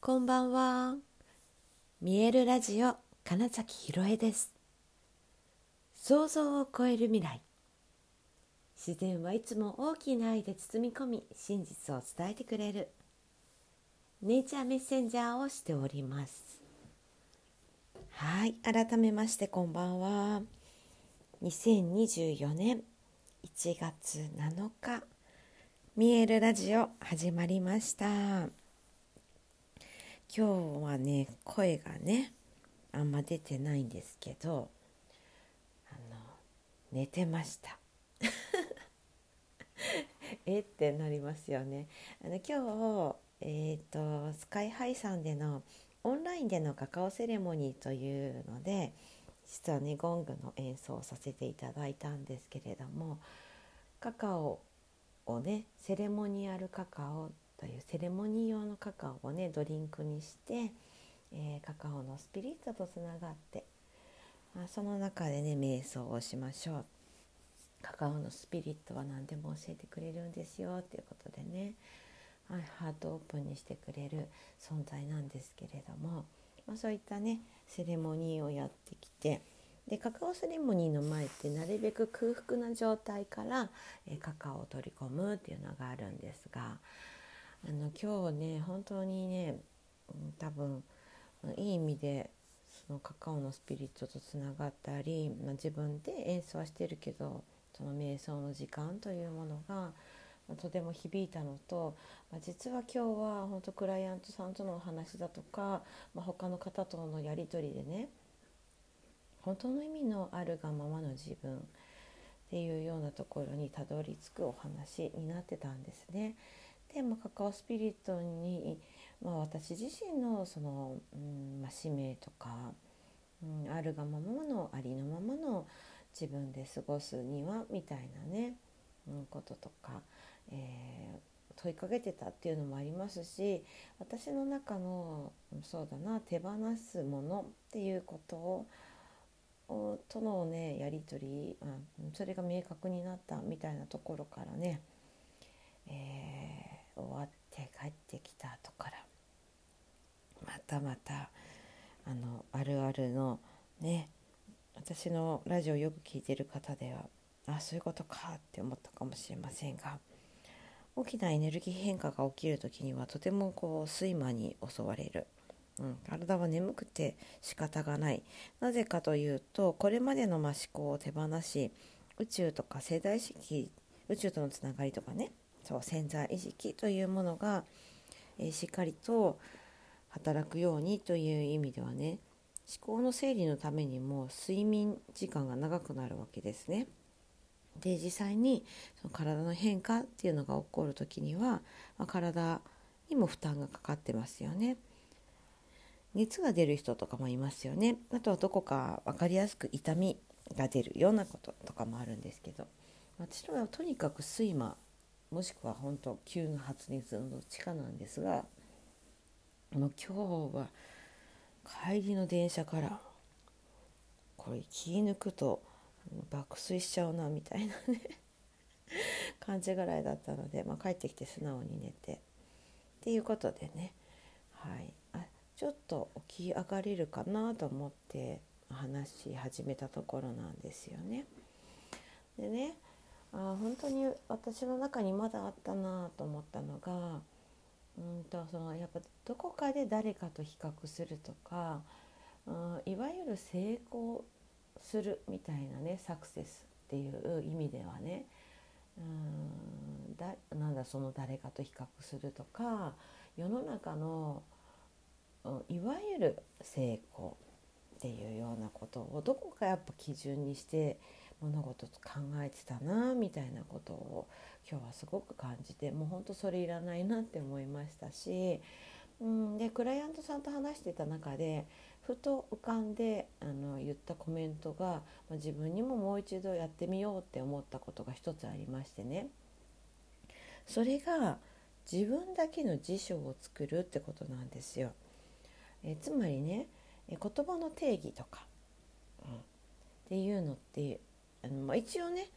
こんばんは。見えるラジオ金崎ひろえです。想像を超える未来。自然はいつも大きな愛で包み込み、真実を伝えてくれる。ネイチャーメッセンジャーをしております。はい、改めましてこんばんは。2024年1月7日、見えるラジオ始まりました。今日はね声がねあんま出てないんですけどあの寝てました。えってなりますよね。あの今日えっ、ー、とスカイハイさんでのオンラインでのカカオセレモニーというので実はねゴングの演奏をさせていただいたんですけれどもカカオをねセレモニアルカカオというセレモニー用のカカオをねドリンクにして、えー、カカオのスピリットとつながって、まあ、その中でね瞑想をしましょう。カカオのスピリットは何でも教えてくれるんですよっていうことでね、はい、ハートオープンにしてくれる存在なんですけれども、まあ、そういったねセレモニーをやってきてでカカオセレモニーの前ってなるべく空腹な状態から、え、カカオを取り込むっていうのがあるんですがあの今日ね本当にね多分いい意味でそのカカオのスピリットとつながったり、まあ、自分で演奏はしてるけどその瞑想の時間というものが、とても響いたのと、まあ、実は今日は本当クライアントさんとのお話だとか、まあ、他の方とのやり取りでね本当の意味のあるがままの自分っていうようなところにたどり着くお話になってたんですね。で、まあ、カカオスピリットに、まあ、私自身のその、うんまあ、使命とか、うん、あるがままのありのままの自分で過ごすにはみたいなね、うん、こととか、えー、問いかけてたっていうのもありますし私の中のそうだな手放すものっていうことをとのねやり取り、うん、それが明確になったみたいなところからね、えー終わって帰ってきた後からまたまたあのあるあるのね私のラジオよく聞いてる方ではあそういうことかって思ったかもしれませんが大きなエネルギー変化が起きる時にはとてもこう睡魔に襲われる、うん、体は眠くて仕方がない。なぜかというとこれまでのま思考を手放し宇宙とか世代意識宇宙とのつながりとかねそう潜在意識というものが、えー、しっかりと働くようにという意味ではね思考の整理のためにも睡眠時間が長くなるわけですね。で実際にその体の変化っていうのが起こる時には、まあ、体にも負担がかかってますよね。熱が出る人とかもいますよね。あとはどこか分かりやすく痛みが出るようなこととかもあるんですけど私はとにかく睡魔もしくは本当急な発熱のどっちかなんですがもう今日は帰りの電車からこれ気抜くと爆睡しちゃうなみたいなね 感じぐらいだったので、まあ、帰ってきて素直に寝てっていうことでね、はい、あちょっと起き上がれるかなと思って話し始めたところなんですよね。でねあ本当に私の中にまだあったなと思ったのがうんとそのやっぱどこかで誰かと比較するとか、うん、いわゆる成功するみたいなねサクセスっていう意味ではねうんだなんだその誰かと比較するとか世の中の、うん、いわゆる成功っていうようなことをどこかやっぱ基準にして物事考えてたなみたいなことを今日はすごく感じてもうほんとそれいらないなって思いましたし、うん、でクライアントさんと話してた中でふと浮かんであの言ったコメントが、ま、自分にももう一度やってみようって思ったことが一つありましてねそれが自分だけの辞書を作るってことなんですよ。えつまりね言葉の定義とか、うん、っていうのってまあ、一応ね、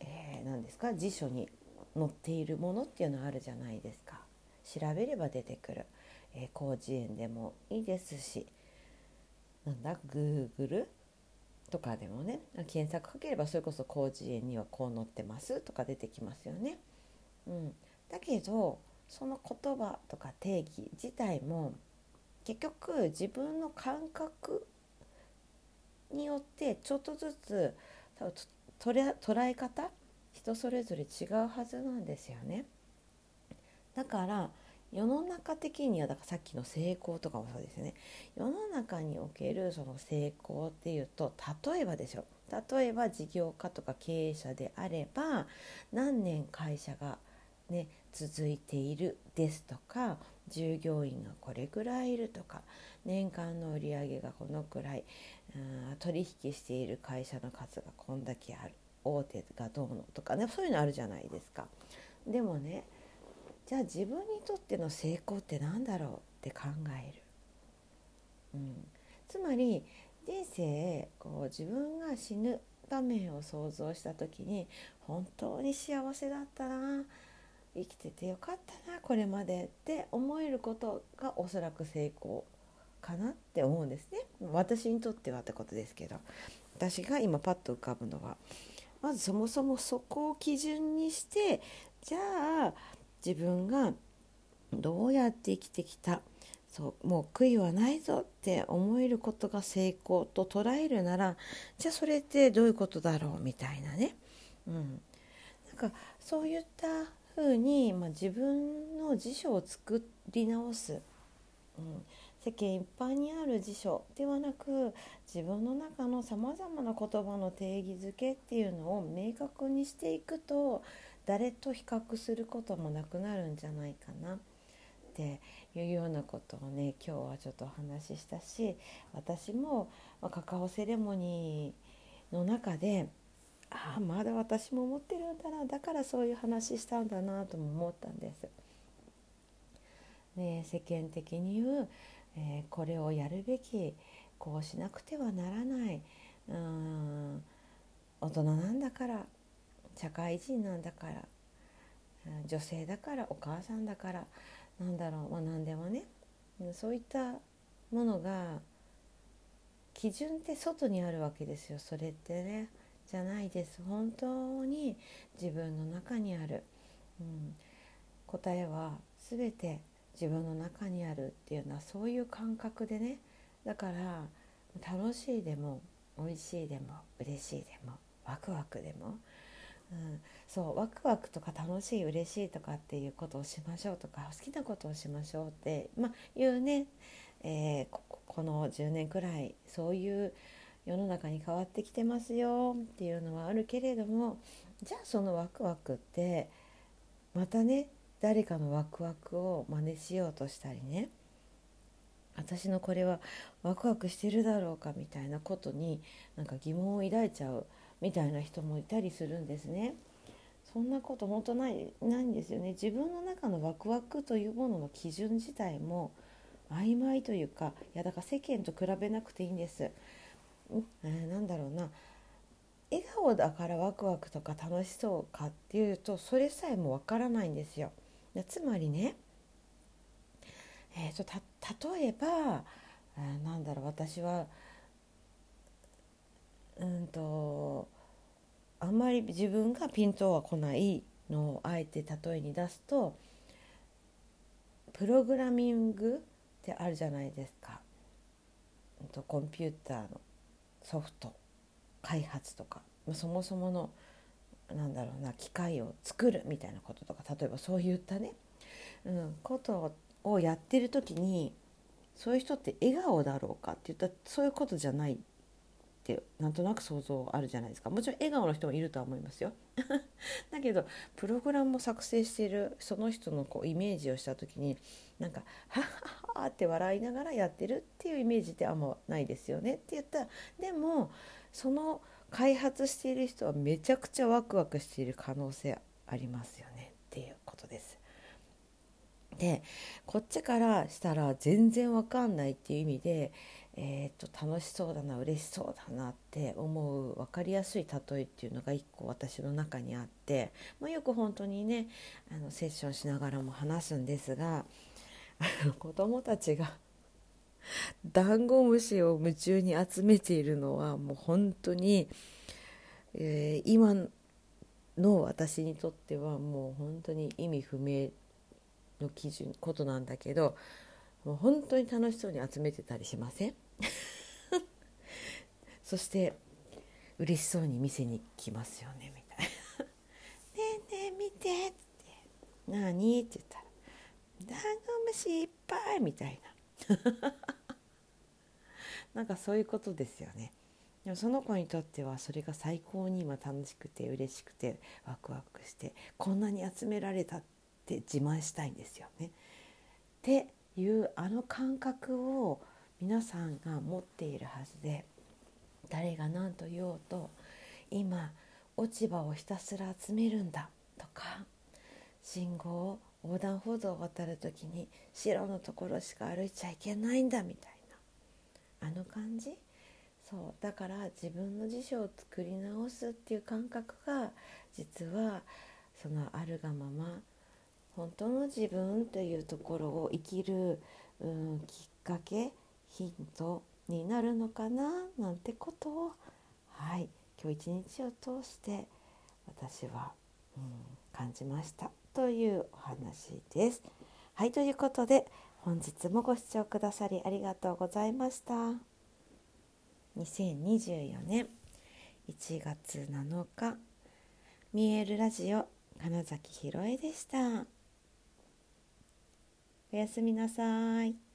えー、何ですか辞書に載っているものっていうのはあるじゃないですか。調べれば出てくる、えー、広辞苑でもいいですしなんだ Google とかでもね検索かければそれこそ広辞苑にはこう載ってますとか出てきますよね。うん、だけどその言葉とか定義自体も結局自分の感覚によってちょっとずつ捉え方？人それぞれ違うはずなんですよね。だから世の中的にはだからさっきの成功とかもそうですね。世の中におけるその成功っていうと例えばですよ。例えば事業家とか経営者であれば何年会社がね続いているですとか従業員がこれぐらいいるとか年間の売り上げがこのくらい取引している会社の数がこんだけある大手がどうのとかねそういうのあるじゃないですか。でもねじゃあ自分にとっての成功って何だろうって考える。うん、つまり人生こう自分が死ぬ場面を想像した時に本当に幸せだったな生きててよかったなこれまでって思えることがおそらく成功かなって思うんですね。私にとってはってことですけど。私が今パッと浮かぶのはまずそもそもそこを基準にしてじゃあ自分がどうやって生きてきたそうもう悔いはないぞって思えることが成功と捉えるならじゃあそれってどういうことだろうみたいなね、うん、なんかそういったふうに、まあ、自分の辞書を作り直す、うん、世間一般にある辞書ではなく自分の中のさまざまな言葉の定義づけっていうのを明確にしていくと誰と比較することもなくなるんじゃないかな。っていうようなことをね今日はちょっとお話ししたし私も、カカオセレモニーの中でああまだ私も思ってるんだな。だからそういう話したんだなとも思ったんです。ね、世間的に言う、えー、これをやるべきこうしなくてはならないうん大人なんだから社会人なんだから女性だからお母さんだからなんだろうまあ何でもねそういったものが基準って外にあるわけですよ。それってね。じゃないです。本当に自分の中にある、うん、答えは全て自分の中にあるっていうのはそういう感覚でね。だから楽しいでも美味しいでも嬉しいでもワクワクでも。うん、そうワクワクとか楽しい嬉しいとかっていうことをしましょうとか好きなことをしましょうって、まあ、いうね、えー、ここの10年くらいそういう世の中に変わってきてますよっていうのはあるけれどもじゃあそのワクワクってまたね誰かのワクワクを真似しようとしたりね私のこれはワクワクしてるだろうかみたいなことになんか疑問を抱いちゃうみたいな人もいたりするんですね。そんなこと本当ないないんですよね。自分の中のワクワクというものの基準自体も曖昧というかいやだから世間と比べなくていいんです。えー、なんだろうな笑顔だからワクワクとか楽しそうかっていうとそれさえもわからないんですよ。つまりね、えーと、と例えば、えー、なんだろう私はうんとあんまり自分がピントは来ないのをあえて例えに出すとプログラミングってあるじゃないですか。とコンピューターのソフト開発とかまそもそものなんだろうな機械を作るみたいなこととか例えばそういったね、うん、ことをやってる時にそういう人って笑顔だろうかって言ったらそういうことじゃないってなんとなく想像あるじゃないですか。もちろん笑顔の人もいるとは思いますよ。だけどプログラムを作成しているその人のこうイメージをした時になんか「はっはっって笑いながらやってるっていうイメージってあんまないですよねって言ったらでもその開発している人はめちゃくちゃワクワクしている可能性ありますよねっていうことです。でこっちからしたら全然わかんないっていう意味でえーと、楽しそうだな嬉しそうだなって思う分かりやすい例えっていうのが一個私の中にあって、まあ、よく本当にねあのセッションしながらも話すんですが 子どもたちがダンゴムシを夢中に集めているのはもう本当に、えー、今の私にとってはもう本当に意味不明の基準ことなんだけどもう本当に楽しそうに集めてたりしません？そして嬉しそうに店に来ますよねみたいな「ねえねえ見て」って「何?」って言った「ダンゴムシいっぱい」みたいな なんかそういうことですよね。でもその子にとってはそれが最高に今楽しくて嬉しくてワクワクしてこんなに集められたって自慢したいんですよね。っていうあの感覚を皆さんが持っているはずで誰が何と言おうと今落ち葉をひたすら集めるんだとか信号を横断歩道を渡る時に白のところしか歩いちゃいけないんだみたいな。あの感じ？そう。だから自分の辞書を作り直すっていう感覚が実はそのあるがまま本当の自分というところを生きる、うん、きっかけヒントになるのかな？なんてことをはい。今日一日を通して私は、うん、感じました。というお話です。はいということで本日もご視聴くださりありがとうございました。2024年1月7日見えるラジオ金崎ひろえでした。おやすみなさい。